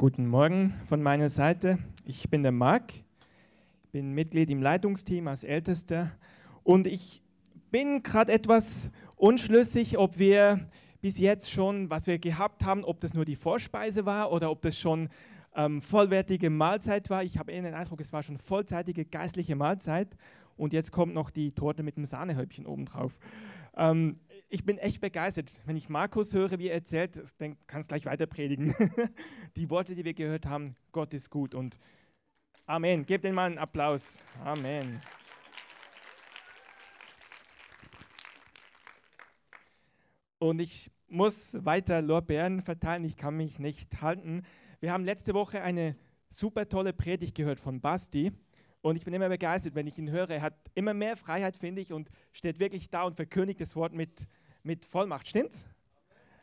Guten Morgen von meiner Seite. Ich bin der Marc, bin Mitglied im Leitungsteam als Ältester und ich bin gerade etwas unschlüssig, ob wir bis jetzt schon, was wir gehabt haben, ob das nur die Vorspeise war oder ob das schon ähm, vollwertige Mahlzeit war. Ich habe eher den Eindruck, es war schon vollzeitige geistliche Mahlzeit und jetzt kommt noch die Torte mit dem Sahnehäubchen obendrauf. Ähm, ich bin echt begeistert. Wenn ich Markus höre, wie er erzählt, dann kann es gleich weiter predigen. die Worte, die wir gehört haben, Gott ist gut und Amen. Gebt den mal einen Applaus. Amen. Und ich muss weiter Lorbeeren verteilen, ich kann mich nicht halten. Wir haben letzte Woche eine super tolle Predigt gehört von Basti. Und ich bin immer begeistert, wenn ich ihn höre. Er hat immer mehr Freiheit, finde ich, und steht wirklich da und verkündigt das Wort mit, mit Vollmacht. Stimmt's?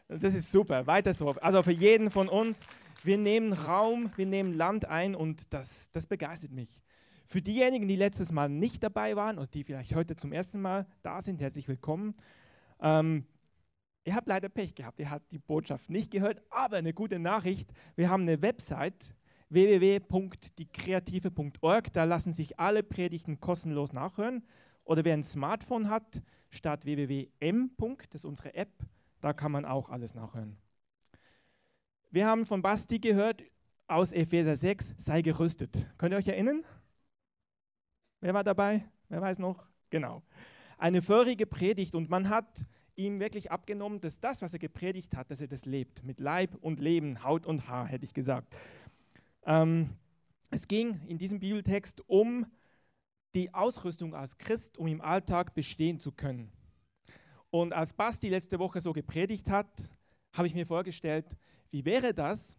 Das ist super. Weiter so. Also für jeden von uns, wir nehmen Raum, wir nehmen Land ein und das, das begeistert mich. Für diejenigen, die letztes Mal nicht dabei waren und die vielleicht heute zum ersten Mal da sind, herzlich willkommen. Ähm, ihr habt leider Pech gehabt, ihr habt die Botschaft nicht gehört, aber eine gute Nachricht, wir haben eine Website, www.diekreative.org. Da lassen sich alle Predigten kostenlos nachhören. Oder wer ein Smartphone hat, statt www.m. Das ist unsere App. Da kann man auch alles nachhören. Wir haben von Basti gehört aus Epheser 6, sei gerüstet. Könnt ihr euch erinnern? Wer war dabei? Wer weiß noch? Genau. Eine vorige Predigt und man hat ihm wirklich abgenommen, dass das, was er gepredigt hat, dass er das lebt. Mit Leib und Leben, Haut und Haar, hätte ich gesagt. Ähm, es ging in diesem Bibeltext um die Ausrüstung als Christ, um im Alltag bestehen zu können. Und als Basti letzte Woche so gepredigt hat, habe ich mir vorgestellt, wie wäre das,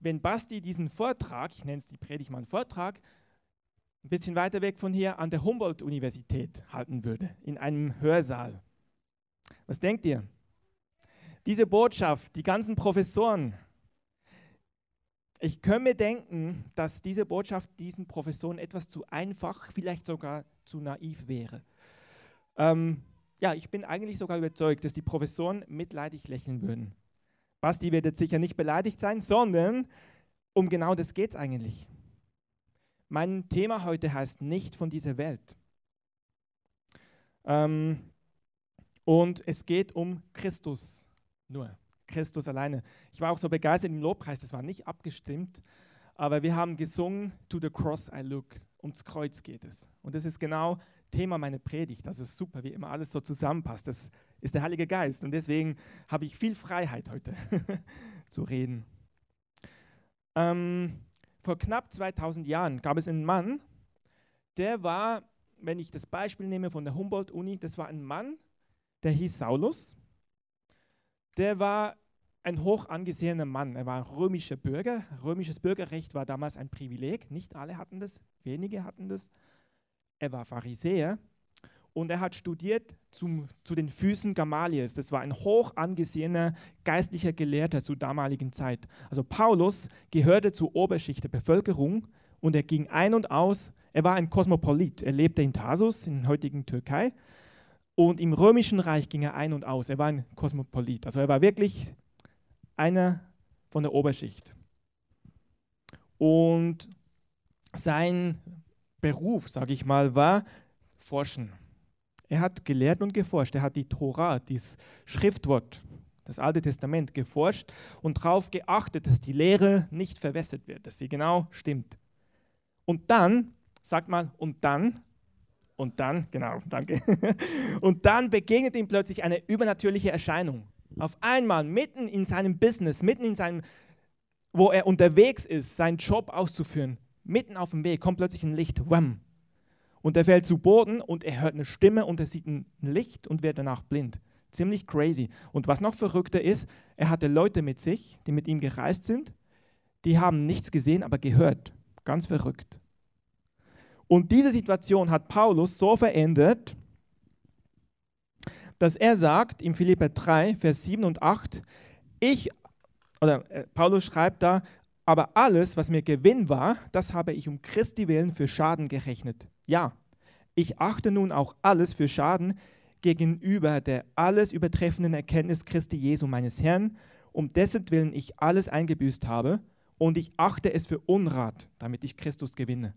wenn Basti diesen Vortrag, ich nenne es die Predigt mal einen Vortrag, ein bisschen weiter weg von hier an der Humboldt-Universität halten würde, in einem Hörsaal. Was denkt ihr? Diese Botschaft, die ganzen Professoren, ich könnte mir denken, dass diese Botschaft diesen Professoren etwas zu einfach, vielleicht sogar zu naiv wäre. Ähm, ja, ich bin eigentlich sogar überzeugt, dass die Professoren mitleidig lächeln würden. Basti wird jetzt sicher nicht beleidigt sein, sondern um genau das geht es eigentlich. Mein Thema heute heißt nicht von dieser Welt. Ähm, und es geht um Christus nur. Christus alleine. Ich war auch so begeistert im Lobpreis, das war nicht abgestimmt, aber wir haben gesungen, To the Cross I Look. Ums Kreuz geht es. Und das ist genau Thema meiner Predigt. Das ist super, wie immer alles so zusammenpasst. Das ist der Heilige Geist. Und deswegen habe ich viel Freiheit heute zu reden. Ähm, vor knapp 2000 Jahren gab es einen Mann, der war, wenn ich das Beispiel nehme von der Humboldt-Uni, das war ein Mann, der hieß Saulus der war ein hoch angesehener Mann. Er war römischer Bürger. Römisches Bürgerrecht war damals ein Privileg. Nicht alle hatten das, wenige hatten das. Er war Pharisäer und er hat studiert zum, zu den Füßen Gamaliels. Das war ein hoch angesehener geistlicher Gelehrter zur damaligen Zeit. Also Paulus gehörte zur Oberschicht der Bevölkerung und er ging ein und aus. Er war ein Kosmopolit. Er lebte in Tarsus, in der heutigen Türkei. Und im römischen Reich ging er ein und aus. Er war ein Kosmopolit. Also er war wirklich einer von der Oberschicht. Und sein Beruf, sage ich mal, war Forschen. Er hat gelehrt und geforscht. Er hat die Tora, das Schriftwort, das Alte Testament geforscht und darauf geachtet, dass die Lehre nicht verwässert wird, dass sie genau stimmt. Und dann, sagt mal, und dann und dann, genau, danke. Und dann begegnet ihm plötzlich eine übernatürliche Erscheinung. Auf einmal, mitten in seinem Business, mitten in seinem, wo er unterwegs ist, seinen Job auszuführen, mitten auf dem Weg, kommt plötzlich ein Licht. Wham. Und er fällt zu Boden und er hört eine Stimme und er sieht ein Licht und wird danach blind. Ziemlich crazy. Und was noch verrückter ist, er hatte Leute mit sich, die mit ihm gereist sind, die haben nichts gesehen, aber gehört. Ganz verrückt. Und diese Situation hat Paulus so verändert, dass er sagt im Philipper 3, Vers 7 und 8, ich, oder äh, Paulus schreibt da, aber alles, was mir Gewinn war, das habe ich um Christi willen für Schaden gerechnet. Ja, ich achte nun auch alles für Schaden gegenüber der alles übertreffenden Erkenntnis Christi Jesu meines Herrn, um dessen Willen ich alles eingebüßt habe und ich achte es für Unrat, damit ich Christus gewinne.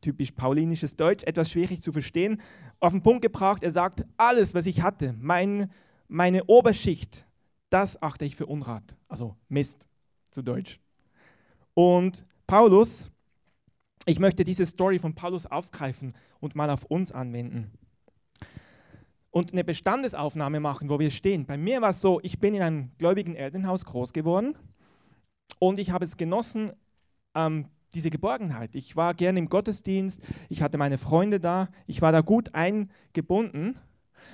Typisch paulinisches Deutsch, etwas schwierig zu verstehen. Auf den Punkt gebracht, er sagt, alles, was ich hatte, mein, meine Oberschicht, das achte ich für Unrat. Also Mist zu Deutsch. Und Paulus, ich möchte diese Story von Paulus aufgreifen und mal auf uns anwenden. Und eine Bestandesaufnahme machen, wo wir stehen. Bei mir war es so, ich bin in einem gläubigen Elternhaus groß geworden und ich habe es genossen, ähm, diese Geborgenheit. Ich war gerne im Gottesdienst, ich hatte meine Freunde da, ich war da gut eingebunden.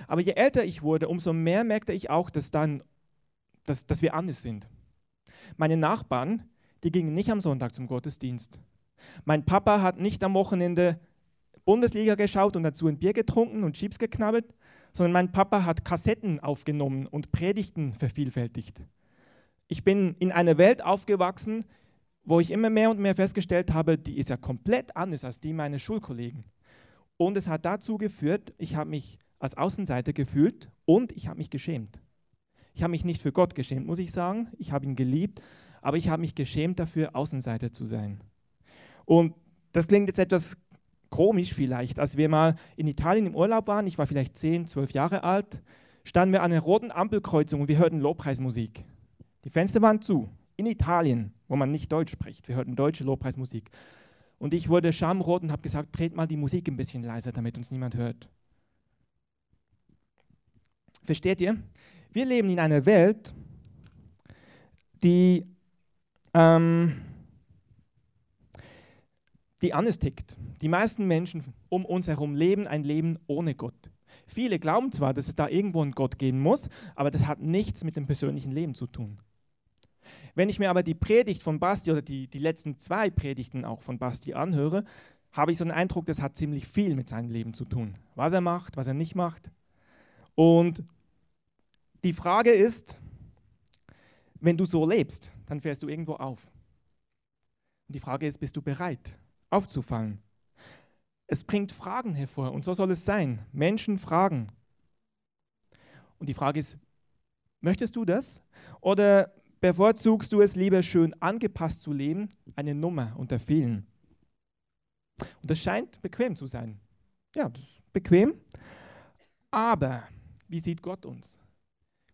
Aber je älter ich wurde, umso mehr merkte ich auch, dass, dann, dass, dass wir anders sind. Meine Nachbarn, die gingen nicht am Sonntag zum Gottesdienst. Mein Papa hat nicht am Wochenende Bundesliga geschaut und dazu ein Bier getrunken und Chips geknabbert, sondern mein Papa hat Kassetten aufgenommen und Predigten vervielfältigt. Ich bin in einer Welt aufgewachsen, wo ich immer mehr und mehr festgestellt habe, die ist ja komplett anders als die meiner Schulkollegen. Und es hat dazu geführt, ich habe mich als Außenseiter gefühlt und ich habe mich geschämt. Ich habe mich nicht für Gott geschämt, muss ich sagen. Ich habe ihn geliebt, aber ich habe mich geschämt dafür, Außenseiter zu sein. Und das klingt jetzt etwas komisch vielleicht. Als wir mal in Italien im Urlaub waren, ich war vielleicht 10, 12 Jahre alt, standen wir an einer roten Ampelkreuzung und wir hörten Lobpreismusik. Die Fenster waren zu. In Italien, wo man nicht Deutsch spricht. Wir hörten deutsche Lobpreismusik. Und ich wurde schamrot und habe gesagt, dreht mal die Musik ein bisschen leiser, damit uns niemand hört. Versteht ihr? Wir leben in einer Welt, die, ähm, die anders tickt. Die meisten Menschen um uns herum leben ein Leben ohne Gott. Viele glauben zwar, dass es da irgendwo einen Gott geben muss, aber das hat nichts mit dem persönlichen Leben zu tun. Wenn ich mir aber die Predigt von Basti oder die, die letzten zwei Predigten auch von Basti anhöre, habe ich so den Eindruck, das hat ziemlich viel mit seinem Leben zu tun. Was er macht, was er nicht macht. Und die Frage ist, wenn du so lebst, dann fährst du irgendwo auf. Und die Frage ist, bist du bereit, aufzufallen? Es bringt Fragen hervor und so soll es sein. Menschen fragen. Und die Frage ist, möchtest du das? Oder bevorzugst du es lieber schön angepasst zu leben, eine Nummer unter vielen? Und das scheint bequem zu sein. Ja, das ist bequem. Aber wie sieht Gott uns?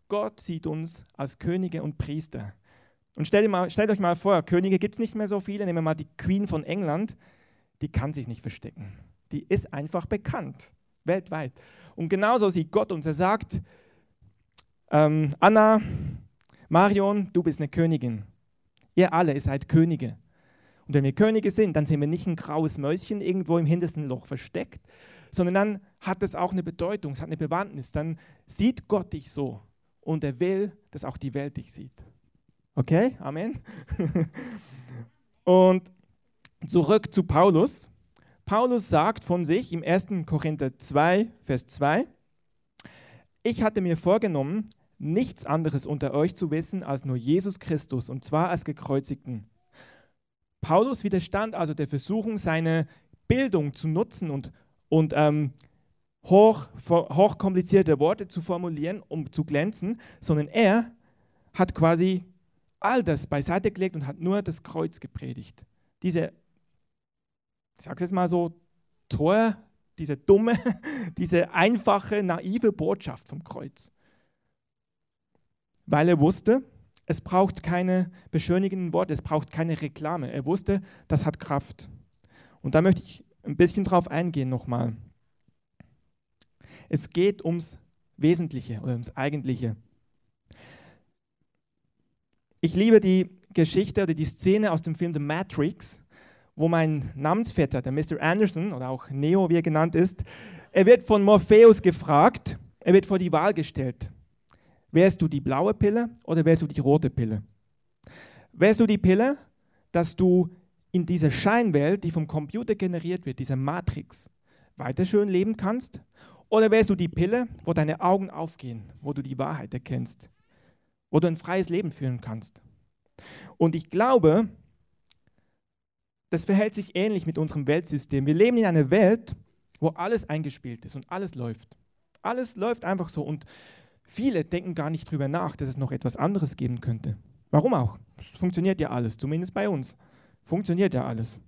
Gott sieht uns als Könige und Priester. Und stellt, mal, stellt euch mal vor, Könige gibt es nicht mehr so viele. Nehmen wir mal die Queen von England. Die kann sich nicht verstecken. Die ist einfach bekannt, weltweit. Und genauso sieht Gott uns. Er sagt, ähm, Anna, Marion, du bist eine Königin. Ihr alle, ihr seid Könige. Und wenn wir Könige sind, dann sind wir nicht ein graues Mäuschen irgendwo im hintersten Loch versteckt, sondern dann hat es auch eine Bedeutung, es hat eine Bewandtnis. Dann sieht Gott dich so und er will, dass auch die Welt dich sieht. Okay, Amen. und zurück zu Paulus. Paulus sagt von sich im 1. Korinther 2, Vers 2, ich hatte mir vorgenommen, nichts anderes unter euch zu wissen als nur Jesus Christus und zwar als gekreuzigten. Paulus widerstand also der Versuchung, seine Bildung zu nutzen und, und ähm, hoch, hochkomplizierte Worte zu formulieren, um zu glänzen, sondern er hat quasi all das beiseite gelegt und hat nur das Kreuz gepredigt. Diese, ich sage es jetzt mal so, Tor, diese dumme, diese einfache, naive Botschaft vom Kreuz. Weil er wusste, es braucht keine beschönigenden Worte, es braucht keine Reklame. Er wusste, das hat Kraft. Und da möchte ich ein bisschen drauf eingehen nochmal. Es geht ums Wesentliche oder ums Eigentliche. Ich liebe die Geschichte oder die Szene aus dem Film The Matrix, wo mein Namensvetter, der Mr. Anderson oder auch Neo, wie er genannt ist, er wird von Morpheus gefragt, er wird vor die Wahl gestellt. Wärst du die blaue Pille oder wärst du die rote Pille? Wärst du die Pille, dass du in dieser Scheinwelt, die vom Computer generiert wird, dieser Matrix, weiter schön leben kannst? Oder wärst du die Pille, wo deine Augen aufgehen, wo du die Wahrheit erkennst, wo du ein freies Leben führen kannst? Und ich glaube, das verhält sich ähnlich mit unserem Weltsystem. Wir leben in einer Welt, wo alles eingespielt ist und alles läuft. Alles läuft einfach so und viele denken gar nicht drüber nach, dass es noch etwas anderes geben könnte. Warum auch? Es funktioniert ja alles, zumindest bei uns. Funktioniert ja alles.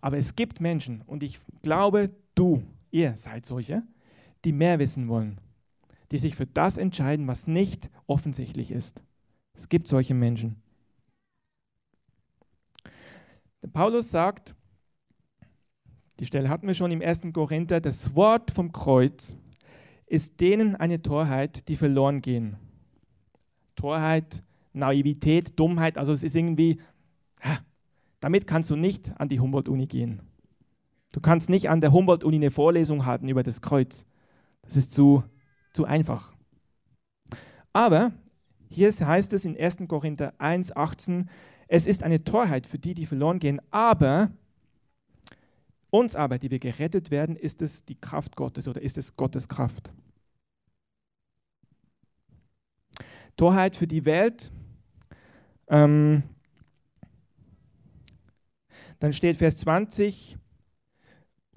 Aber es gibt Menschen, und ich glaube, du, ihr seid solche, die mehr wissen wollen, die sich für das entscheiden, was nicht offensichtlich ist. Es gibt solche Menschen. Der Paulus sagt, die Stelle hatten wir schon im 1. Korinther, das Wort vom Kreuz ist denen eine Torheit, die verloren gehen. Torheit, Naivität, Dummheit, also es ist irgendwie, damit kannst du nicht an die Humboldt-Uni gehen. Du kannst nicht an der Humboldt-Uni eine Vorlesung halten über das Kreuz. Das ist zu, zu einfach. Aber hier heißt es in 1. Korinther 1, 18, es ist eine Torheit für die, die verloren gehen, aber uns aber, die wir gerettet werden, ist es die Kraft Gottes oder ist es Gottes Kraft. Torheit für die Welt. Ähm, dann steht Vers 20,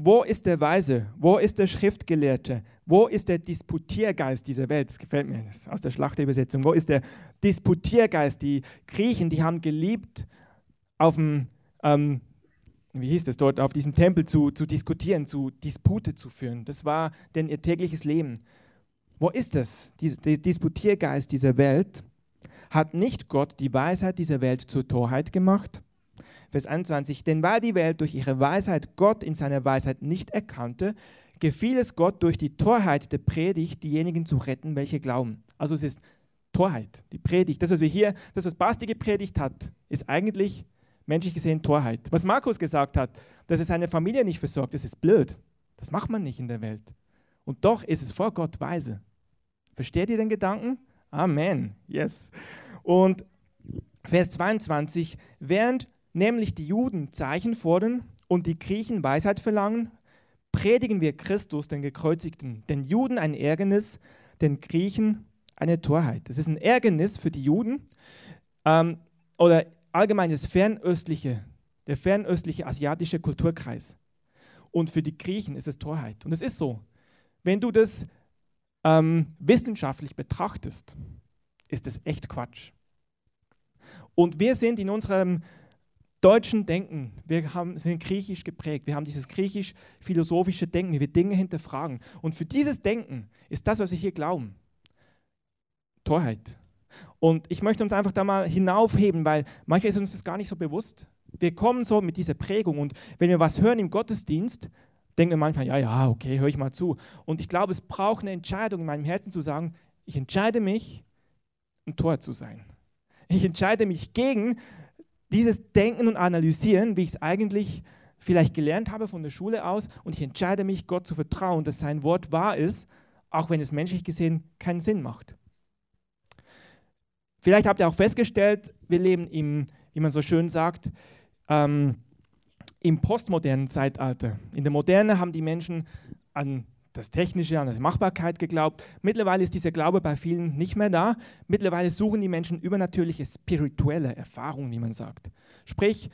wo ist der Weise? Wo ist der Schriftgelehrte? Wo ist der Disputiergeist dieser Welt? Das gefällt mir, das aus der Schlachterübersetzung. Wo ist der Disputiergeist? Die Griechen, die haben geliebt, auf dem, ähm, wie hieß das dort, auf diesem Tempel zu, zu diskutieren, zu Dispute zu führen. Das war denn ihr tägliches Leben. Wo ist das? Der Disputiergeist dieser Welt hat nicht Gott die Weisheit dieser Welt zur Torheit gemacht? Vers 21, denn weil die Welt durch ihre Weisheit Gott in seiner Weisheit nicht erkannte, gefiel es Gott durch die Torheit der Predigt, diejenigen zu retten, welche glauben. Also es ist Torheit, die Predigt. Das, was wir hier, das, was Basti gepredigt hat, ist eigentlich menschlich gesehen Torheit. Was Markus gesagt hat, dass er seine Familie nicht versorgt, das ist blöd. Das macht man nicht in der Welt. Und doch ist es vor Gott weise. Versteht ihr den Gedanken? Amen. Yes. Und Vers 22, während nämlich die Juden Zeichen fordern und die Griechen Weisheit verlangen, predigen wir Christus, den Gekreuzigten, den Juden ein Ärgernis, den Griechen eine Torheit. Das ist ein Ärgernis für die Juden ähm, oder allgemein das fernöstliche, der fernöstliche asiatische Kulturkreis. Und für die Griechen ist es Torheit. Und es ist so. Wenn du das ähm, wissenschaftlich betrachtest, ist es echt Quatsch. Und wir sind in unserem deutschen Denken, wir, haben, wir sind griechisch geprägt, wir haben dieses griechisch-philosophische Denken, wie wir Dinge hinterfragen. Und für dieses Denken ist das, was wir hier glauben, Torheit. Und ich möchte uns einfach da mal hinaufheben, weil manchmal ist uns das gar nicht so bewusst. Wir kommen so mit dieser Prägung und wenn wir was hören im Gottesdienst, denken wir manchmal, ja, ja, okay, höre ich mal zu. Und ich glaube, es braucht eine Entscheidung in meinem Herzen zu sagen, ich entscheide mich, ein Tor zu sein. Ich entscheide mich gegen dieses Denken und Analysieren, wie ich es eigentlich vielleicht gelernt habe von der Schule aus, und ich entscheide mich, Gott zu vertrauen, dass sein Wort wahr ist, auch wenn es menschlich gesehen keinen Sinn macht. Vielleicht habt ihr auch festgestellt, wir leben im, wie man so schön sagt, ähm, im postmodernen Zeitalter. In der Moderne haben die Menschen an das Technische, an die Machbarkeit geglaubt. Mittlerweile ist dieser Glaube bei vielen nicht mehr da. Mittlerweile suchen die Menschen übernatürliche spirituelle Erfahrungen, wie man sagt. Sprich,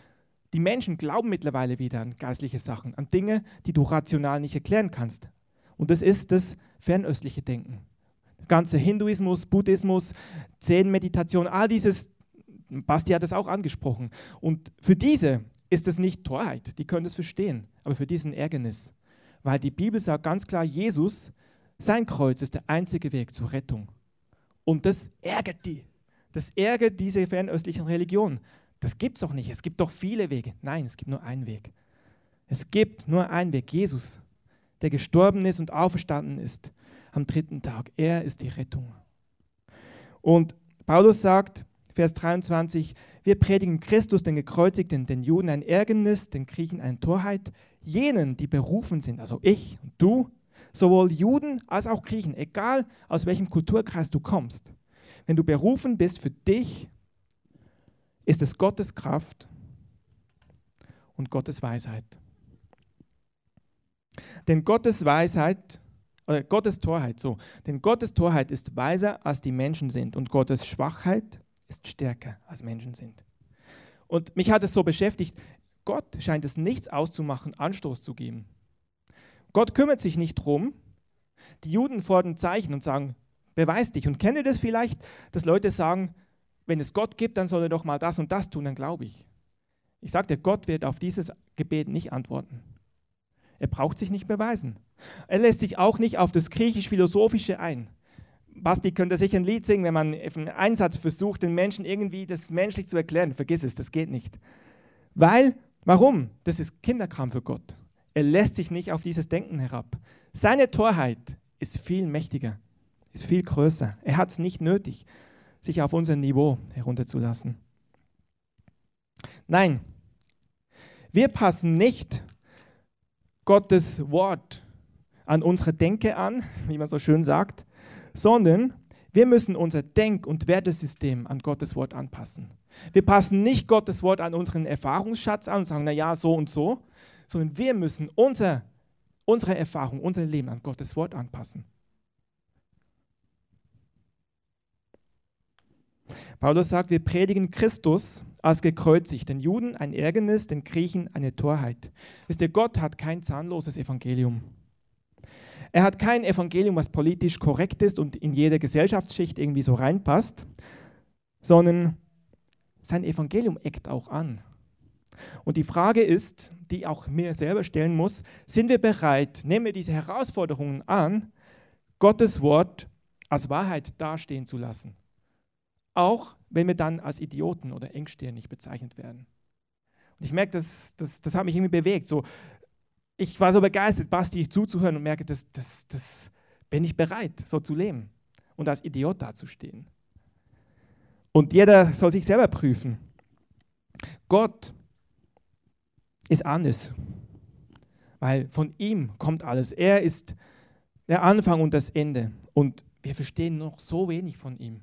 die Menschen glauben mittlerweile wieder an geistliche Sachen, an Dinge, die du rational nicht erklären kannst. Und das ist das fernöstliche Denken. Ganze Hinduismus, Buddhismus, Zen-Meditation, all dieses, Basti hat das auch angesprochen. Und für diese ist es nicht Torheit, die können das verstehen, aber für diesen Ärgernis. Weil die Bibel sagt ganz klar, Jesus, sein Kreuz ist der einzige Weg zur Rettung. Und das ärgert die. Das ärgert diese fernöstlichen Religionen. Das gibt es doch nicht. Es gibt doch viele Wege. Nein, es gibt nur einen Weg. Es gibt nur einen Weg. Jesus, der gestorben ist und auferstanden ist am dritten Tag. Er ist die Rettung. Und Paulus sagt, Vers 23, wir predigen Christus, den Gekreuzigten, den Juden ein Ärgernis, den Griechen eine Torheit, jenen, die berufen sind, also ich und du, sowohl Juden als auch Griechen, egal aus welchem Kulturkreis du kommst. Wenn du berufen bist für dich, ist es Gottes Kraft und Gottes Weisheit. Denn Gottes Weisheit, oder Gottes Torheit, so, denn Gottes Torheit ist weiser als die Menschen sind und Gottes Schwachheit ist stärker als Menschen sind. Und mich hat es so beschäftigt, Gott scheint es nichts auszumachen, Anstoß zu geben. Gott kümmert sich nicht drum. Die Juden fordern Zeichen und sagen, beweis dich. Und kennt ihr das vielleicht, dass Leute sagen, wenn es Gott gibt, dann soll er doch mal das und das tun, dann glaube ich. Ich sagte, Gott wird auf dieses Gebet nicht antworten. Er braucht sich nicht beweisen. Er lässt sich auch nicht auf das griechisch-philosophische ein. Basti könnte sich ein Lied singen, wenn man einen Einsatz versucht, den Menschen irgendwie das menschlich zu erklären. Vergiss es, das geht nicht. Weil, warum? Das ist Kinderkram für Gott. Er lässt sich nicht auf dieses Denken herab. Seine Torheit ist viel mächtiger, ist viel größer. Er hat es nicht nötig, sich auf unser Niveau herunterzulassen. Nein, wir passen nicht Gottes Wort an unsere Denke an, wie man so schön sagt, sondern wir müssen unser Denk- und Wertesystem an Gottes Wort anpassen. Wir passen nicht Gottes Wort an unseren Erfahrungsschatz an und sagen, na ja, so und so, sondern wir müssen unser, unsere Erfahrung, unser Leben an Gottes Wort anpassen. Paulus sagt, wir predigen Christus als gekreuzigt, den Juden ein Ärgernis, den Griechen eine Torheit. Wisst ihr, Gott hat kein zahnloses Evangelium. Er hat kein Evangelium, was politisch korrekt ist und in jede Gesellschaftsschicht irgendwie so reinpasst, sondern sein Evangelium eckt auch an. Und die Frage ist, die auch mir selber stellen muss, sind wir bereit, nehmen wir diese Herausforderungen an, Gottes Wort als Wahrheit dastehen zu lassen? Auch wenn wir dann als Idioten oder engstirnig bezeichnet werden. Und ich merke, das, das, das hat mich irgendwie bewegt. So, ich war so begeistert, Basti zuzuhören und merke, das, das, das bin ich bereit, so zu leben und als Idiot dazustehen. Und jeder soll sich selber prüfen. Gott ist anders, weil von ihm kommt alles. Er ist der Anfang und das Ende. Und wir verstehen noch so wenig von ihm.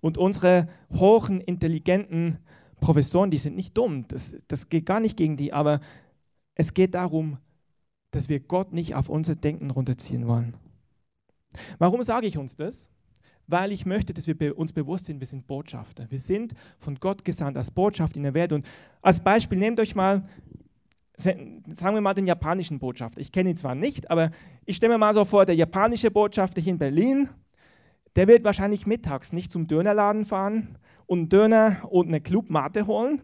Und unsere hohen, intelligenten Professoren, die sind nicht dumm, das, das geht gar nicht gegen die, aber es geht darum, dass wir Gott nicht auf unser Denken runterziehen wollen. Warum sage ich uns das? Weil ich möchte, dass wir uns bewusst sind, wir sind Botschafter. Wir sind von Gott gesandt als Botschaft in der Welt. Und als Beispiel nehmt euch mal, sagen wir mal den japanischen Botschafter. Ich kenne ihn zwar nicht, aber ich stelle mir mal so vor, der japanische Botschafter hier in Berlin, der wird wahrscheinlich mittags nicht zum Dönerladen fahren und einen Döner und eine Clubmate holen,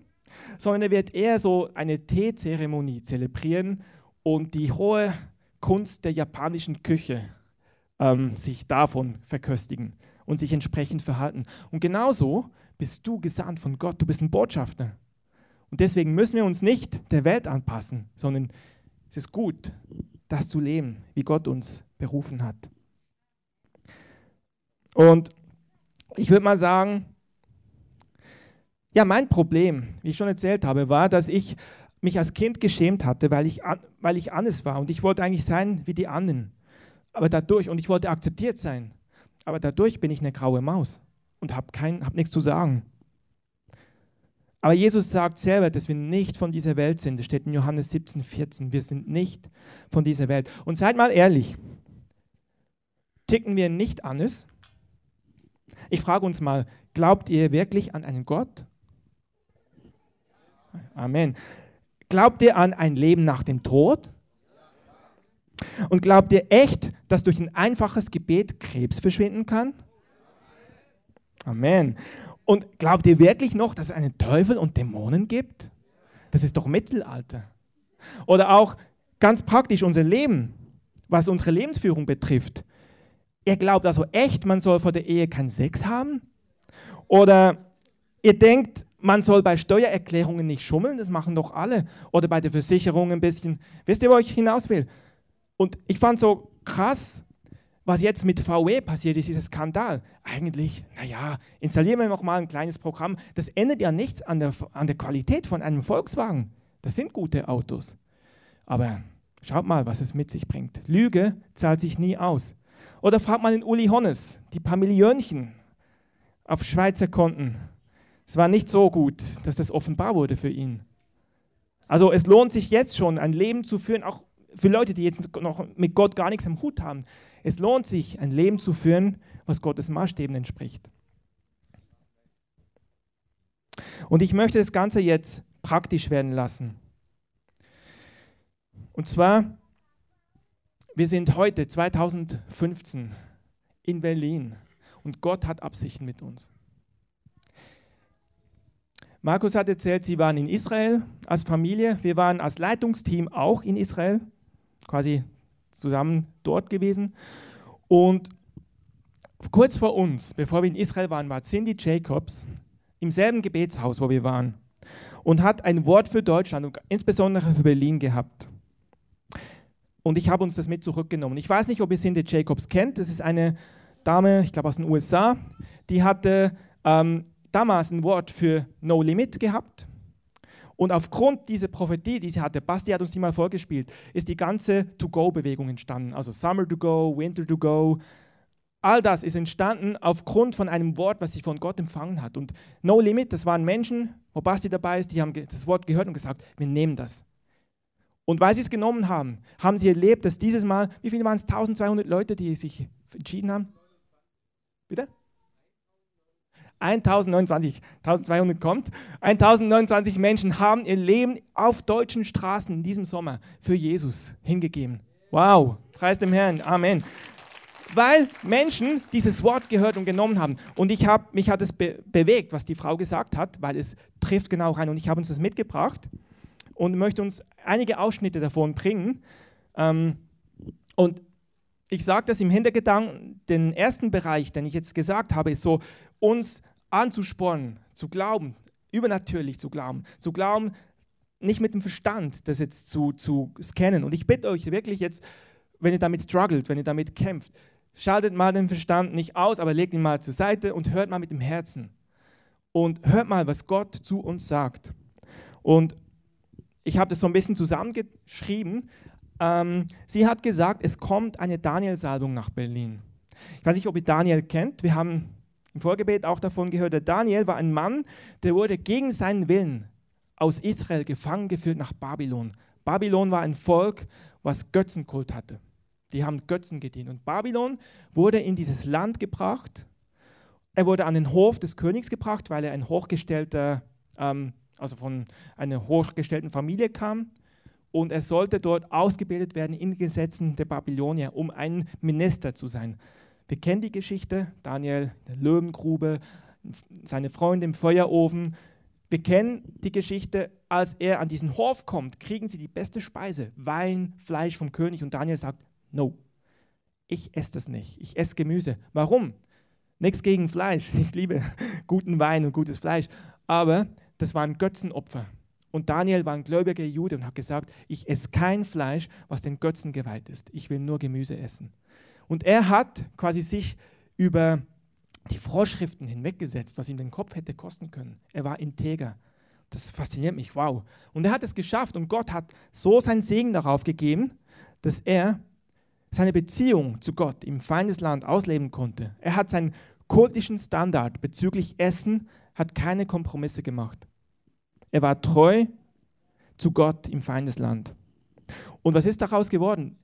sondern er wird eher so eine Teezeremonie zelebrieren und die hohe Kunst der japanischen Küche ähm, sich davon verköstigen und sich entsprechend verhalten. Und genauso bist du gesandt von Gott, du bist ein Botschafter. Und deswegen müssen wir uns nicht der Welt anpassen, sondern es ist gut, das zu leben, wie Gott uns berufen hat. Und ich würde mal sagen, ja, mein Problem, wie ich schon erzählt habe, war, dass ich mich als Kind geschämt hatte, weil ich, weil ich anders war und ich wollte eigentlich sein wie die anderen. Aber dadurch, und ich wollte akzeptiert sein, aber dadurch bin ich eine graue Maus und habe hab nichts zu sagen. Aber Jesus sagt selber, dass wir nicht von dieser Welt sind. Das steht in Johannes 17, 14. Wir sind nicht von dieser Welt. Und seid mal ehrlich, ticken wir nicht anders? Ich frage uns mal, glaubt ihr wirklich an einen Gott? Amen. Glaubt ihr an ein Leben nach dem Tod? Und glaubt ihr echt, dass durch ein einfaches Gebet Krebs verschwinden kann? Amen. Und glaubt ihr wirklich noch, dass es einen Teufel und Dämonen gibt? Das ist doch Mittelalter. Oder auch ganz praktisch unser Leben, was unsere Lebensführung betrifft. Ihr glaubt also echt, man soll vor der Ehe keinen Sex haben? Oder ihr denkt, man soll bei Steuererklärungen nicht schummeln, das machen doch alle. Oder bei der Versicherung ein bisschen. Wisst ihr, wo ich hinaus will? Und ich fand so krass, was jetzt mit VW passiert ist, dieser Skandal. Eigentlich, naja, installieren wir nochmal ein kleines Programm. Das ändert ja nichts an der, an der Qualität von einem Volkswagen. Das sind gute Autos. Aber schaut mal, was es mit sich bringt. Lüge zahlt sich nie aus. Oder fragt mal den Uli Honnes, die paar Millionchen auf Schweizer Konten. Es war nicht so gut, dass das offenbar wurde für ihn. Also es lohnt sich jetzt schon, ein Leben zu führen, auch für Leute, die jetzt noch mit Gott gar nichts am Hut haben. Es lohnt sich, ein Leben zu führen, was Gottes Maßstäben entspricht. Und ich möchte das Ganze jetzt praktisch werden lassen. Und zwar wir sind heute 2015 in Berlin und Gott hat Absichten mit uns. Markus hat erzählt, sie waren in Israel als Familie. Wir waren als Leitungsteam auch in Israel, quasi zusammen dort gewesen. Und kurz vor uns, bevor wir in Israel waren, war Cindy Jacobs im selben Gebetshaus, wo wir waren, und hat ein Wort für Deutschland und insbesondere für Berlin gehabt. Und ich habe uns das mit zurückgenommen. Ich weiß nicht, ob ihr Cindy Jacobs kennt. Das ist eine Dame, ich glaube aus den USA, die hatte ähm, damals ein Wort für No Limit gehabt. Und aufgrund dieser Prophetie, die sie hatte, Basti hat uns die mal vorgespielt, ist die ganze To-Go-Bewegung entstanden. Also Summer to Go, Winter to Go. All das ist entstanden aufgrund von einem Wort, was sie von Gott empfangen hat. Und No Limit, das waren Menschen, wo Basti dabei ist, die haben das Wort gehört und gesagt, wir nehmen das. Und weil sie es genommen haben, haben sie erlebt, dass dieses Mal, wie viele waren es? 1200 Leute, die sich entschieden haben? Bitte? 1029, 1200 kommt. 1029 Menschen haben ihr Leben auf deutschen Straßen in diesem Sommer für Jesus hingegeben. Wow, preis dem Herrn, Amen. Weil Menschen dieses Wort gehört und genommen haben. Und ich hab, mich hat es be bewegt, was die Frau gesagt hat, weil es trifft genau rein. Und ich habe uns das mitgebracht und möchte uns einige Ausschnitte davon bringen. Ähm, und ich sage das im Hintergedanken, den ersten Bereich, den ich jetzt gesagt habe, ist so, uns anzuspornen, zu glauben, übernatürlich zu glauben, zu glauben, nicht mit dem Verstand das jetzt zu, zu scannen. Und ich bitte euch wirklich jetzt, wenn ihr damit struggelt, wenn ihr damit kämpft, schaltet mal den Verstand nicht aus, aber legt ihn mal zur Seite und hört mal mit dem Herzen. Und hört mal, was Gott zu uns sagt. Und ich habe das so ein bisschen zusammengeschrieben. Ähm, sie hat gesagt, es kommt eine Daniel-Salbung nach Berlin. Ich weiß nicht, ob ihr Daniel kennt. Wir haben im Vorgebet auch davon gehört, der Daniel war ein Mann, der wurde gegen seinen Willen aus Israel gefangen geführt nach Babylon. Babylon war ein Volk, was Götzenkult hatte. Die haben Götzen gedient. Und Babylon wurde in dieses Land gebracht. Er wurde an den Hof des Königs gebracht, weil er ein hochgestellter, ähm, also von einer hochgestellten Familie kam. Und er sollte dort ausgebildet werden in Gesetzen der Babylonier, um ein Minister zu sein. Wir kennen die Geschichte, Daniel in der Löwengrube, seine Freunde im Feuerofen. Wir kennen die Geschichte, als er an diesen Hof kommt, kriegen sie die beste Speise, Wein, Fleisch vom König. Und Daniel sagt, no, ich esse das nicht, ich esse Gemüse. Warum? Nichts gegen Fleisch, ich liebe guten Wein und gutes Fleisch. Aber das waren Götzenopfer. Und Daniel war ein gläubiger Jude und hat gesagt, ich esse kein Fleisch, was den Götzen geweiht ist. Ich will nur Gemüse essen. Und er hat quasi sich über die Vorschriften hinweggesetzt, was ihm den Kopf hätte kosten können. Er war integer. Das fasziniert mich, wow. Und er hat es geschafft und Gott hat so seinen Segen darauf gegeben, dass er seine Beziehung zu Gott im Feindesland ausleben konnte. Er hat seinen kultischen Standard bezüglich Essen, hat keine Kompromisse gemacht. Er war treu zu Gott im Feindesland. Und was ist daraus geworden?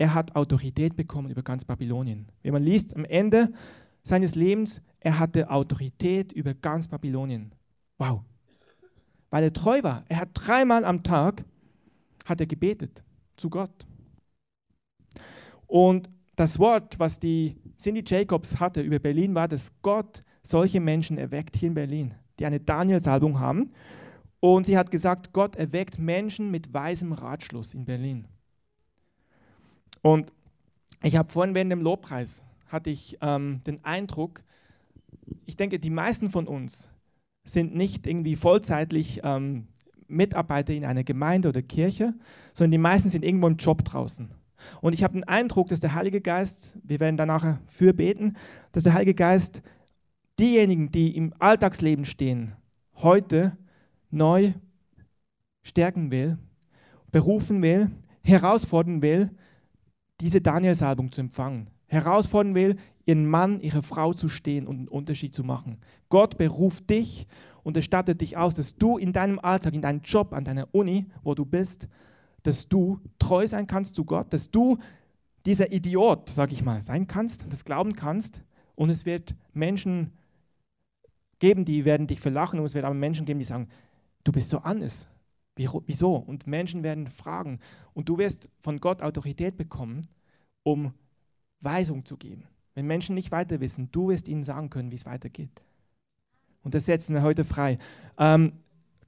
Er hat Autorität bekommen über ganz Babylonien. Wenn man liest am Ende seines Lebens, er hatte Autorität über ganz Babylonien. Wow. Weil er treu war. Er hat dreimal am Tag hat er gebetet zu Gott. Und das Wort, was die Cindy Jacobs hatte über Berlin, war, dass Gott solche Menschen erweckt hier in Berlin, die eine Daniel-Salbung haben. Und sie hat gesagt, Gott erweckt Menschen mit weisem Ratschluss in Berlin. Und ich habe vorhin während dem Lobpreis hatte ich ähm, den Eindruck, ich denke, die meisten von uns sind nicht irgendwie vollzeitlich ähm, Mitarbeiter in einer Gemeinde oder Kirche, sondern die meisten sind irgendwo im Job draußen. Und ich habe den Eindruck, dass der Heilige Geist, wir werden danach für beten, dass der Heilige Geist diejenigen, die im Alltagsleben stehen, heute neu stärken will, berufen will, herausfordern will, diese Daniel-Salbung zu empfangen, herausfordern will, ihren Mann, ihre Frau zu stehen und einen Unterschied zu machen. Gott beruft dich und er stattet dich aus, dass du in deinem Alltag, in deinem Job, an deiner Uni, wo du bist, dass du treu sein kannst zu Gott, dass du dieser Idiot, sag ich mal, sein kannst, das glauben kannst. Und es wird Menschen geben, die werden dich verlachen und es wird aber Menschen geben, die sagen, du bist so anders, Wieso? Und Menschen werden fragen. Und du wirst von Gott Autorität bekommen, um Weisung zu geben. Wenn Menschen nicht weiter wissen, du wirst ihnen sagen können, wie es weitergeht. Und das setzen wir heute frei. Ähm,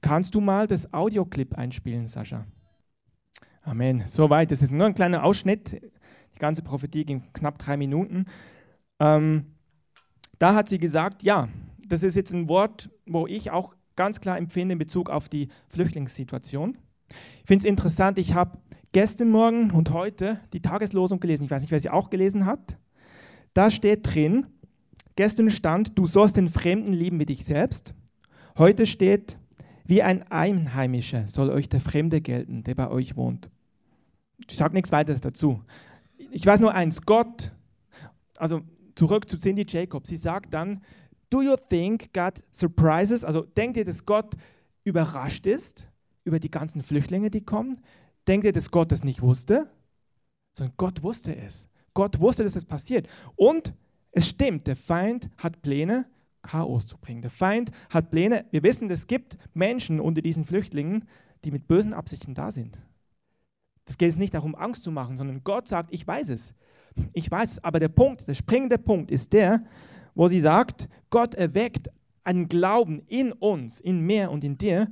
Kannst du mal das Audioclip einspielen, Sascha? Amen. Soweit. Das ist nur ein kleiner Ausschnitt. Die ganze Prophetie ging knapp drei Minuten. Ähm, da hat sie gesagt, ja, das ist jetzt ein Wort, wo ich auch ganz klar empfinde in Bezug auf die Flüchtlingssituation. Ich finde es interessant, ich habe gestern Morgen und heute die Tageslosung gelesen. Ich weiß nicht, wer sie auch gelesen hat. Da steht drin, gestern stand, du sollst den Fremden lieben wie dich selbst. Heute steht, wie ein Einheimischer soll euch der Fremde gelten, der bei euch wohnt. Ich sage nichts weiteres dazu. Ich weiß nur eins, Gott, also zurück zu Cindy Jacobs, sie sagt dann, do you think God surprises, also denkt ihr, dass Gott überrascht ist über die ganzen Flüchtlinge, die kommen? Denkt ihr, dass Gott das nicht wusste? Sondern Gott wusste es. Gott wusste, dass es passiert. Und es stimmt, der Feind hat Pläne, Chaos zu bringen. Der Feind hat Pläne. Wir wissen, es gibt Menschen unter diesen Flüchtlingen, die mit bösen Absichten da sind. Es geht jetzt nicht darum, Angst zu machen, sondern Gott sagt, ich weiß es. Ich weiß es. Aber der Punkt, der springende Punkt ist der, wo sie sagt, Gott erweckt einen Glauben in uns, in mir und in dir,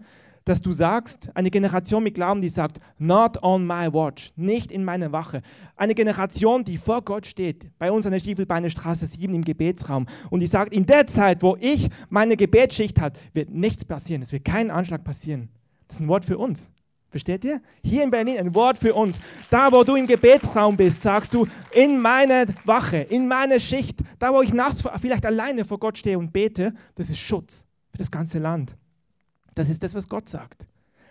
dass du sagst, eine Generation mit Glauben, die sagt, not on my watch, nicht in meiner Wache. Eine Generation, die vor Gott steht, bei uns an der Stiefelbeine Straße 7 im Gebetsraum und die sagt, in der Zeit, wo ich meine Gebetsschicht habe, wird nichts passieren, es wird kein Anschlag passieren. Das ist ein Wort für uns. Versteht ihr? Hier in Berlin ein Wort für uns. Da, wo du im Gebetsraum bist, sagst du, in meiner Wache, in meiner Schicht, da, wo ich nachts vielleicht alleine vor Gott stehe und bete, das ist Schutz für das ganze Land. Das ist das, was Gott sagt.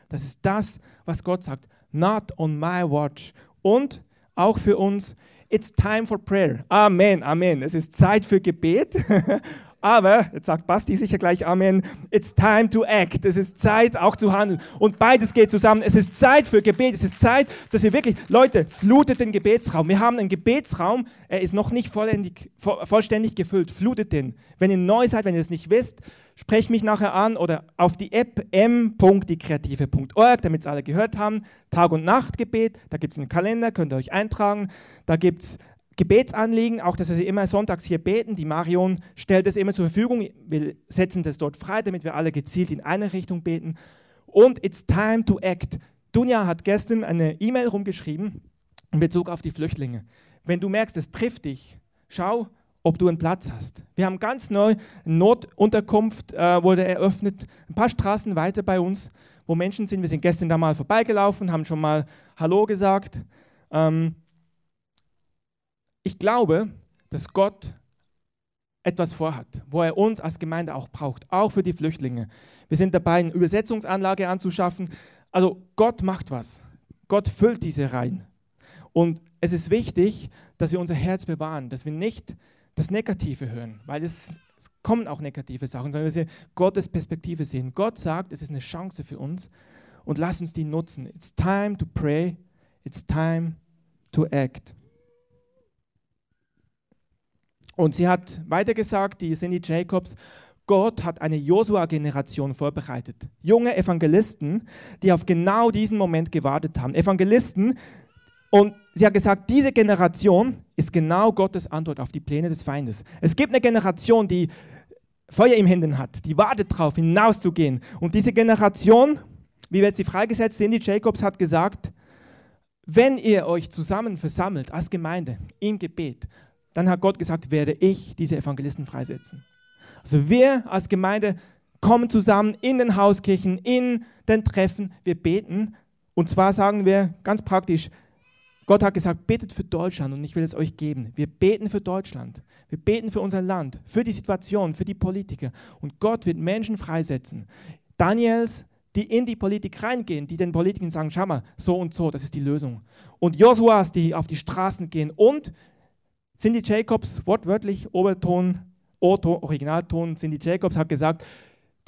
Das ist das, was Gott sagt. Not on my watch. Und auch für uns, it's time for prayer. Amen, Amen. Es ist Zeit für Gebet. Aber, jetzt sagt Basti sicher gleich Amen, it's time to act. Es ist Zeit auch zu handeln. Und beides geht zusammen. Es ist Zeit für Gebet. Es ist Zeit, dass wir wirklich, Leute, flutet den Gebetsraum. Wir haben einen Gebetsraum, er ist noch nicht vollständig, vollständig gefüllt. Flutet den. Wenn ihr neu seid, wenn ihr es nicht wisst, sprecht mich nachher an oder auf die App m.diekreative.org, damit es alle gehört haben. Tag- und Nachtgebet, da gibt es einen Kalender, könnt ihr euch eintragen. Da gibt es Gebetsanliegen, auch dass wir immer sonntags hier beten. Die Marion stellt es immer zur Verfügung. Wir setzen das dort frei, damit wir alle gezielt in eine Richtung beten. Und it's time to act. Dunja hat gestern eine E-Mail rumgeschrieben in Bezug auf die Flüchtlinge. Wenn du merkst, es trifft dich, schau, ob du einen Platz hast. Wir haben ganz neu eine Notunterkunft, äh, wurde eröffnet, ein paar Straßen weiter bei uns, wo Menschen sind. Wir sind gestern da mal vorbeigelaufen, haben schon mal Hallo gesagt. Ähm, ich glaube, dass Gott etwas vorhat, wo er uns als Gemeinde auch braucht, auch für die Flüchtlinge. Wir sind dabei, eine Übersetzungsanlage anzuschaffen. Also Gott macht was. Gott füllt diese rein. Und es ist wichtig, dass wir unser Herz bewahren, dass wir nicht das Negative hören, weil es, es kommen auch negative Sachen, sondern dass wir Gottes Perspektive sehen. Gott sagt, es ist eine Chance für uns und lass uns die nutzen. It's time to pray, it's time to act. Und sie hat weiter gesagt, die Cindy Jacobs, Gott hat eine Josua-Generation vorbereitet. Junge Evangelisten, die auf genau diesen Moment gewartet haben. Evangelisten, und sie hat gesagt, diese Generation ist genau Gottes Antwort auf die Pläne des Feindes. Es gibt eine Generation, die Feuer im Händen hat, die wartet darauf, hinauszugehen. Und diese Generation, wie wird sie freigesetzt? Cindy Jacobs hat gesagt, wenn ihr euch zusammen versammelt als Gemeinde im Gebet, dann hat Gott gesagt, werde ich diese Evangelisten freisetzen. Also wir als Gemeinde kommen zusammen in den Hauskirchen, in den Treffen, wir beten. Und zwar sagen wir ganz praktisch, Gott hat gesagt, betet für Deutschland und ich will es euch geben. Wir beten für Deutschland. Wir beten für unser Land, für die Situation, für die Politiker. Und Gott wird Menschen freisetzen. Daniels, die in die Politik reingehen, die den Politikern sagen, schau mal, so und so, das ist die Lösung. Und Josuas, die auf die Straßen gehen und Cindy Jacobs, wortwörtlich Oberton, O-Ton, Originalton, Cindy Jacobs hat gesagt,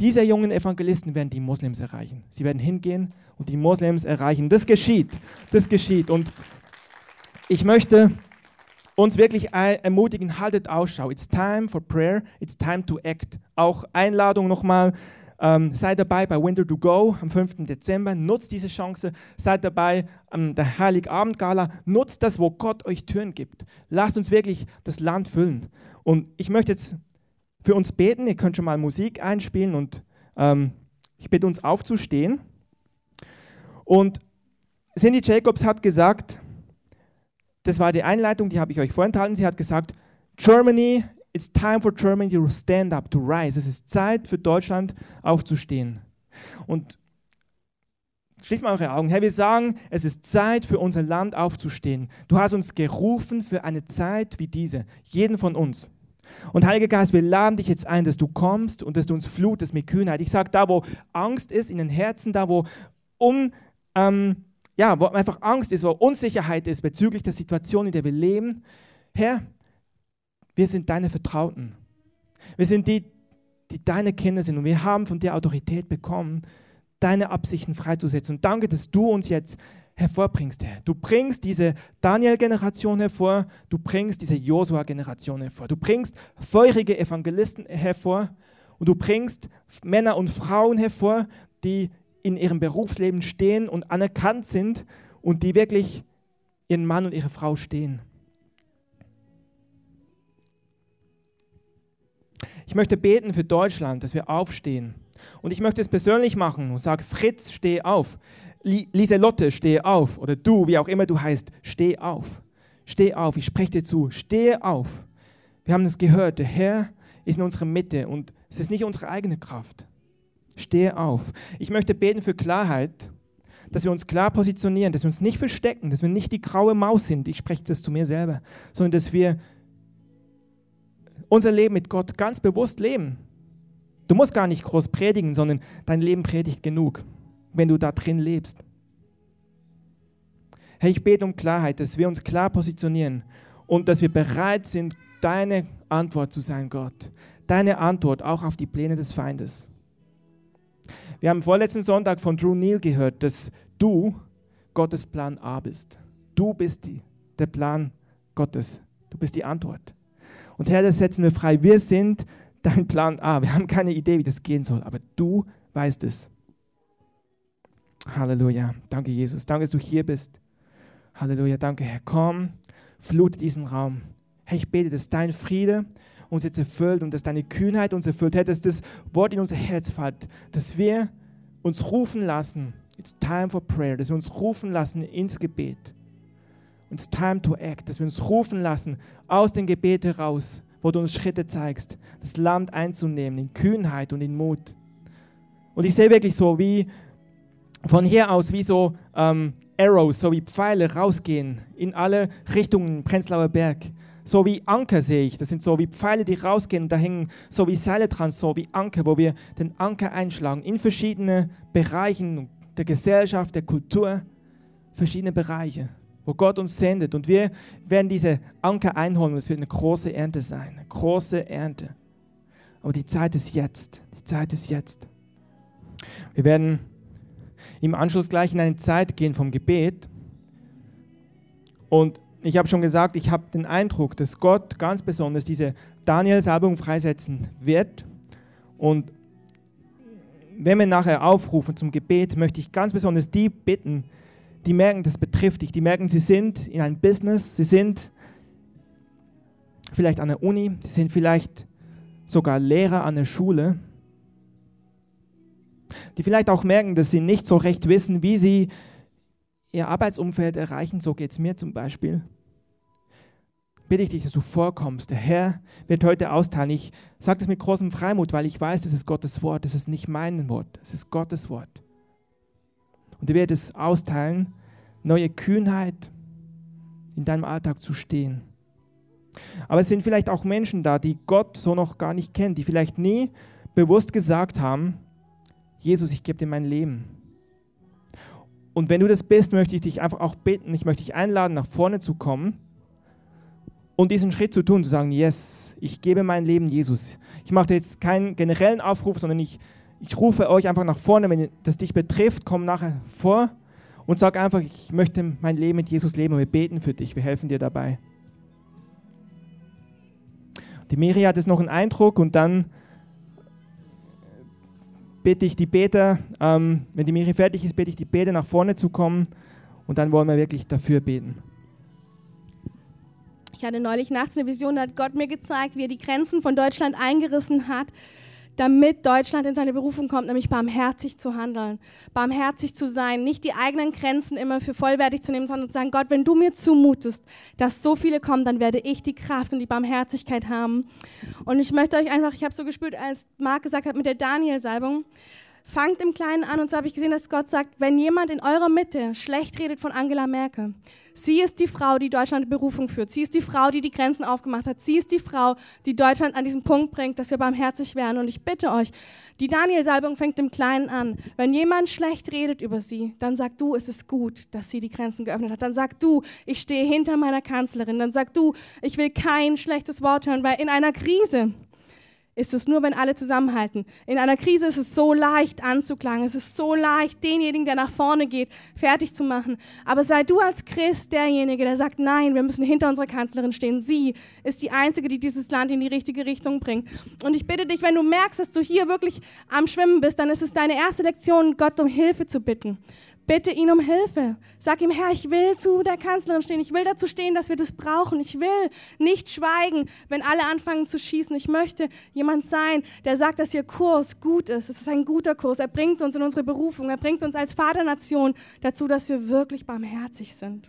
diese jungen Evangelisten werden die Moslems erreichen. Sie werden hingehen und die Moslems erreichen. Das geschieht. Das geschieht. Und ich möchte uns wirklich ermutigen, haltet Ausschau. It's time for prayer, it's time to act. Auch Einladung nochmal ähm, seid dabei bei Winter to Go am 5. Dezember. Nutzt diese Chance. Seid dabei am der Heiligabend-Gala. Nutzt das, wo Gott euch Türen gibt. Lasst uns wirklich das Land füllen. Und ich möchte jetzt für uns beten. Ihr könnt schon mal Musik einspielen und ähm, Ich bitte uns aufzustehen. Und Cindy Jacobs hat gesagt, das war die Einleitung, die habe ich euch vorenthalten. Sie hat gesagt, Germany, it's time for Germany to stand up, to rise. Es ist Zeit für Deutschland aufzustehen. Und Schließt mal eure Augen. Herr, wir sagen, es ist Zeit für unser Land aufzustehen. Du hast uns gerufen für eine Zeit wie diese, jeden von uns. Und Heiliger Geist, wir laden dich jetzt ein, dass du kommst und dass du uns flutest mit Kühnheit. Ich sage, da wo Angst ist in den Herzen, da wo, un, ähm, ja, wo einfach Angst ist, wo Unsicherheit ist bezüglich der Situation, in der wir leben, Herr, wir sind deine Vertrauten. Wir sind die, die deine Kinder sind und wir haben von dir Autorität bekommen, deine Absichten freizusetzen. Und danke, dass du uns jetzt hervorbringst, Herr. Du bringst diese Daniel-Generation hervor, du bringst diese Josua-Generation hervor, du bringst feurige Evangelisten hervor und du bringst Männer und Frauen hervor, die in ihrem Berufsleben stehen und anerkannt sind und die wirklich ihren Mann und ihre Frau stehen. Ich möchte beten für Deutschland, dass wir aufstehen und ich möchte es persönlich machen und sage, Fritz, steh auf. Lieselotte, steh auf. Oder du, wie auch immer du heißt, steh auf. Steh auf, ich spreche dir zu, steh auf. Wir haben es gehört, der Herr ist in unserer Mitte und es ist nicht unsere eigene Kraft. Steh auf. Ich möchte beten für Klarheit, dass wir uns klar positionieren, dass wir uns nicht verstecken, dass wir nicht die graue Maus sind, ich spreche das zu mir selber, sondern dass wir unser Leben mit Gott ganz bewusst leben. Du musst gar nicht groß predigen, sondern dein Leben predigt genug, wenn du da drin lebst. Herr, ich bete um Klarheit, dass wir uns klar positionieren und dass wir bereit sind, deine Antwort zu sein, Gott. Deine Antwort auch auf die Pläne des Feindes. Wir haben vorletzten Sonntag von Drew Neal gehört, dass du Gottes Plan A bist. Du bist die, der Plan Gottes. Du bist die Antwort. Und Herr, das setzen wir frei. Wir sind dein Plan A. Wir haben keine Idee, wie das gehen soll, aber du weißt es. Halleluja. Danke, Jesus. Danke, dass du hier bist. Halleluja. Danke, Herr. Komm, flute diesen Raum. Herr, ich bete, dass dein Friede uns jetzt erfüllt und dass deine Kühnheit uns erfüllt. Herr, dass das Wort in unser Herz fällt, dass wir uns rufen lassen. It's time for prayer. Dass wir uns rufen lassen ins Gebet. It's time to act. Dass wir uns rufen lassen aus dem Gebet heraus wo du uns Schritte zeigst, das Land einzunehmen in Kühnheit und in Mut. Und ich sehe wirklich so, wie von hier aus, wie so ähm, Arrows, so wie Pfeile rausgehen in alle Richtungen Prenzlauer Berg. So wie Anker sehe ich. Das sind so wie Pfeile, die rausgehen und da hängen so wie Seile dran, so wie Anker, wo wir den Anker einschlagen in verschiedene Bereichen der Gesellschaft, der Kultur, verschiedene Bereiche wo Gott uns sendet. Und wir werden diese Anker einholen und es wird eine große Ernte sein. Eine große Ernte. Aber die Zeit ist jetzt. Die Zeit ist jetzt. Wir werden im Anschluss gleich in eine Zeit gehen vom Gebet. Und ich habe schon gesagt, ich habe den Eindruck, dass Gott ganz besonders diese Daniel-Salbung freisetzen wird. Und wenn wir nachher aufrufen zum Gebet, möchte ich ganz besonders die bitten, die merken, das betrifft dich. Die merken, sie sind in einem Business, sie sind vielleicht an der Uni, sie sind vielleicht sogar Lehrer an der Schule, die vielleicht auch merken, dass sie nicht so recht wissen, wie sie ihr Arbeitsumfeld erreichen. So geht es mir zum Beispiel. Bitte ich dich, dass du vorkommst. Der Herr wird heute austeilen. Ich sage das mit großem Freimut, weil ich weiß, das ist Gottes Wort. Das ist nicht mein Wort, das ist Gottes Wort. Und er wird es austeilen, neue Kühnheit in deinem Alltag zu stehen. Aber es sind vielleicht auch Menschen da, die Gott so noch gar nicht kennen, die vielleicht nie bewusst gesagt haben, Jesus, ich gebe dir mein Leben. Und wenn du das bist, möchte ich dich einfach auch bitten, ich möchte dich einladen, nach vorne zu kommen und diesen Schritt zu tun, zu sagen, yes, ich gebe mein Leben Jesus. Ich mache jetzt keinen generellen Aufruf, sondern ich ich rufe euch einfach nach vorne, wenn das dich betrifft, komm nachher vor und sag einfach, ich möchte mein Leben mit Jesus leben und wir beten für dich, wir helfen dir dabei. Die Miri hat jetzt noch einen Eindruck und dann bitte ich die Beter, ähm, wenn die Miri fertig ist, bitte ich die Beter nach vorne zu kommen und dann wollen wir wirklich dafür beten. Ich hatte neulich nachts eine Vision, da hat Gott mir gezeigt, wie er die Grenzen von Deutschland eingerissen hat damit Deutschland in seine Berufung kommt, nämlich barmherzig zu handeln, barmherzig zu sein, nicht die eigenen Grenzen immer für vollwertig zu nehmen, sondern zu sagen, Gott, wenn du mir zumutest, dass so viele kommen, dann werde ich die Kraft und die Barmherzigkeit haben. Und ich möchte euch einfach, ich habe so gespürt, als Marc gesagt hat mit der Daniel-Salbung, Fangt im Kleinen an. Und so habe ich gesehen, dass Gott sagt, wenn jemand in eurer Mitte schlecht redet von Angela Merkel, sie ist die Frau, die Deutschland in Berufung führt. Sie ist die Frau, die die Grenzen aufgemacht hat. Sie ist die Frau, die Deutschland an diesen Punkt bringt, dass wir barmherzig werden. Und ich bitte euch, die Daniel-Salbung fängt im Kleinen an. Wenn jemand schlecht redet über sie, dann sag du, es ist gut, dass sie die Grenzen geöffnet hat. Dann sag du, ich stehe hinter meiner Kanzlerin. Dann sag du, ich will kein schlechtes Wort hören, weil in einer Krise ist es nur, wenn alle zusammenhalten. In einer Krise ist es so leicht anzuklagen, es ist so leicht, denjenigen, der nach vorne geht, fertig zu machen. Aber sei du als Christ derjenige, der sagt, nein, wir müssen hinter unserer Kanzlerin stehen. Sie ist die Einzige, die dieses Land in die richtige Richtung bringt. Und ich bitte dich, wenn du merkst, dass du hier wirklich am Schwimmen bist, dann ist es deine erste Lektion, Gott um Hilfe zu bitten. Bitte ihn um Hilfe. Sag ihm, Herr, ich will zu der Kanzlerin stehen. Ich will dazu stehen, dass wir das brauchen. Ich will nicht schweigen, wenn alle anfangen zu schießen. Ich möchte jemand sein, der sagt, dass ihr Kurs gut ist. Es ist ein guter Kurs. Er bringt uns in unsere Berufung. Er bringt uns als Vaternation dazu, dass wir wirklich barmherzig sind.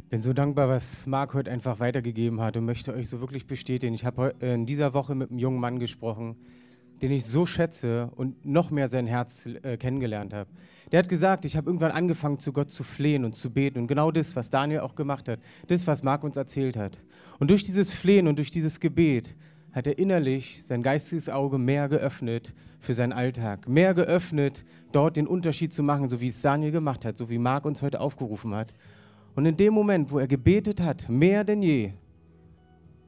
Ich bin so dankbar, was Marc heute einfach weitergegeben hat und möchte euch so wirklich bestätigen. Ich habe in dieser Woche mit einem jungen Mann gesprochen, den ich so schätze und noch mehr sein Herz äh, kennengelernt habe. Der hat gesagt, ich habe irgendwann angefangen, zu Gott zu flehen und zu beten. Und genau das, was Daniel auch gemacht hat, das, was Marc uns erzählt hat. Und durch dieses Flehen und durch dieses Gebet hat er innerlich sein geistiges Auge mehr geöffnet für seinen Alltag. Mehr geöffnet, dort den Unterschied zu machen, so wie es Daniel gemacht hat, so wie Marc uns heute aufgerufen hat. Und in dem Moment, wo er gebetet hat, mehr denn je,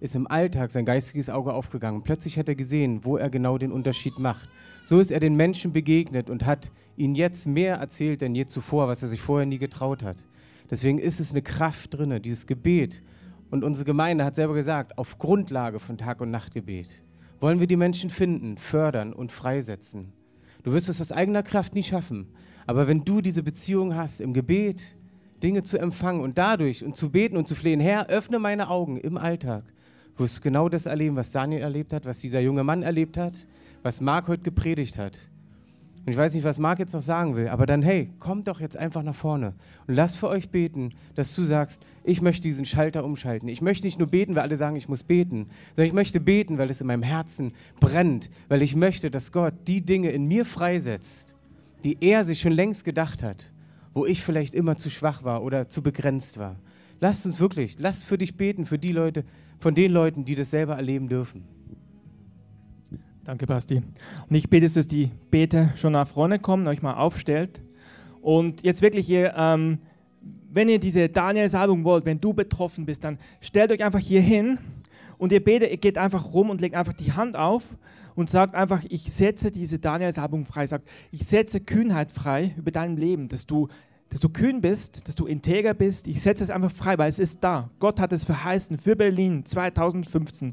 ist im Alltag sein geistiges Auge aufgegangen. Plötzlich hat er gesehen, wo er genau den Unterschied macht. So ist er den Menschen begegnet und hat ihnen jetzt mehr erzählt denn je zuvor, was er sich vorher nie getraut hat. Deswegen ist es eine Kraft drin, dieses Gebet. Und unsere Gemeinde hat selber gesagt, auf Grundlage von Tag- und Nachtgebet wollen wir die Menschen finden, fördern und freisetzen. Du wirst es aus eigener Kraft nie schaffen. Aber wenn du diese Beziehung hast, im Gebet Dinge zu empfangen und dadurch und zu beten und zu flehen, Herr, öffne meine Augen im Alltag, wirst du genau das erleben, was Daniel erlebt hat, was dieser junge Mann erlebt hat, was Marc heute gepredigt hat. Und ich weiß nicht, was Marc jetzt noch sagen will, aber dann, hey, kommt doch jetzt einfach nach vorne und lasst für euch beten, dass du sagst, ich möchte diesen Schalter umschalten. Ich möchte nicht nur beten, weil alle sagen, ich muss beten, sondern ich möchte beten, weil es in meinem Herzen brennt, weil ich möchte, dass Gott die Dinge in mir freisetzt, die er sich schon längst gedacht hat, wo ich vielleicht immer zu schwach war oder zu begrenzt war. Lasst uns wirklich, lasst für dich beten, für die Leute, von den Leuten, die das selber erleben dürfen. Danke, Basti. Und ich bete, dass die Beter schon nach vorne kommen, euch mal aufstellt. Und jetzt wirklich, ihr, ähm, wenn ihr diese Daniel-Salbung wollt, wenn du betroffen bist, dann stellt euch einfach hier hin und ihr betet, ihr geht einfach rum und legt einfach die Hand auf und sagt einfach, ich setze diese Daniel-Salbung frei. Sagt, ich setze Kühnheit frei über dein Leben, dass du dass du kühn bist, dass du integer bist. Ich setze es einfach frei, weil es ist da. Gott hat es verheißen für Berlin 2015.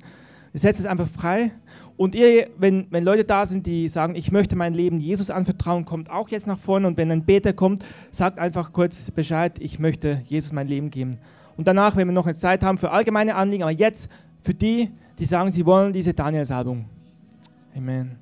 Ich setze es einfach frei. Und ihr, wenn, wenn Leute da sind, die sagen, ich möchte mein Leben Jesus anvertrauen, kommt auch jetzt nach vorne. Und wenn ein Beter kommt, sagt einfach kurz Bescheid, ich möchte Jesus mein Leben geben. Und danach, wenn wir noch eine Zeit haben für allgemeine Anliegen, aber jetzt für die, die sagen, sie wollen diese Daniel-Salbung. Amen.